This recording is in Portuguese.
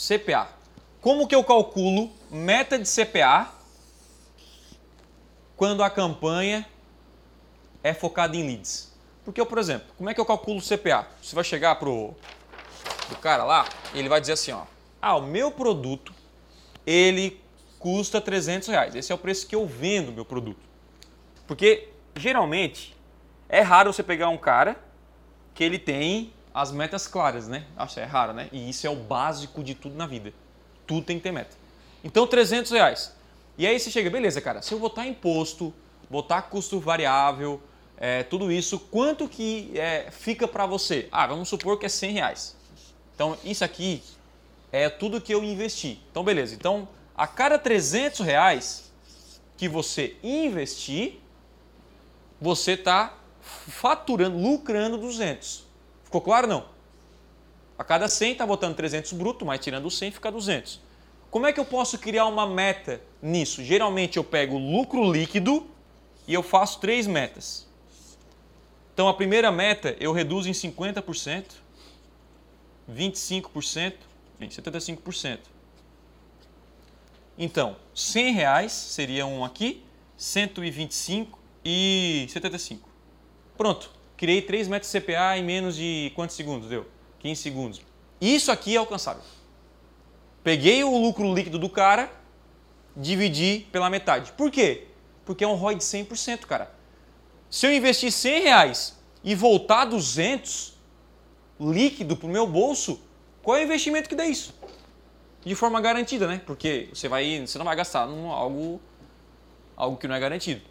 CPA. Como que eu calculo meta de CPA quando a campanha é focada em leads? Porque, por exemplo, como é que eu calculo o CPA? Você vai chegar pro, pro cara lá ele vai dizer assim, ó, ah, o meu produto, ele custa 300 reais. Esse é o preço que eu vendo o meu produto. Porque, geralmente, é raro você pegar um cara que ele tem as metas claras, né? Acho é raro, né? E isso é o básico de tudo na vida. Tudo tem que ter meta. Então, 300 reais. E aí você chega, beleza, cara, se eu botar imposto, botar custo variável, é, tudo isso, quanto que é, fica para você? Ah, vamos supor que é 100 reais. Então, isso aqui é tudo que eu investi. Então, beleza. Então, a cada 300 reais que você investir, você está faturando, lucrando 200. Ficou claro não? A cada 100 está botando 300 bruto, mas tirando o 100 fica 200. Como é que eu posso criar uma meta nisso? Geralmente eu pego lucro líquido e eu faço três metas. Então a primeira meta eu reduzo em 50%, 25% e 75%. Então, 100 reais seria um aqui, 125 e 75. Pronto, criei 3 metros de CPA em menos de quantos segundos deu? 15 segundos. Isso aqui é alcançável. Peguei o lucro líquido do cara, dividi pela metade. Por quê? Porque é um ROI de 100%, cara. Se eu investir 100 reais e voltar 200 líquido para o meu bolso, qual é o investimento que dá isso? De forma garantida, né? Porque você, vai, você não vai gastar num algo, algo que não é garantido.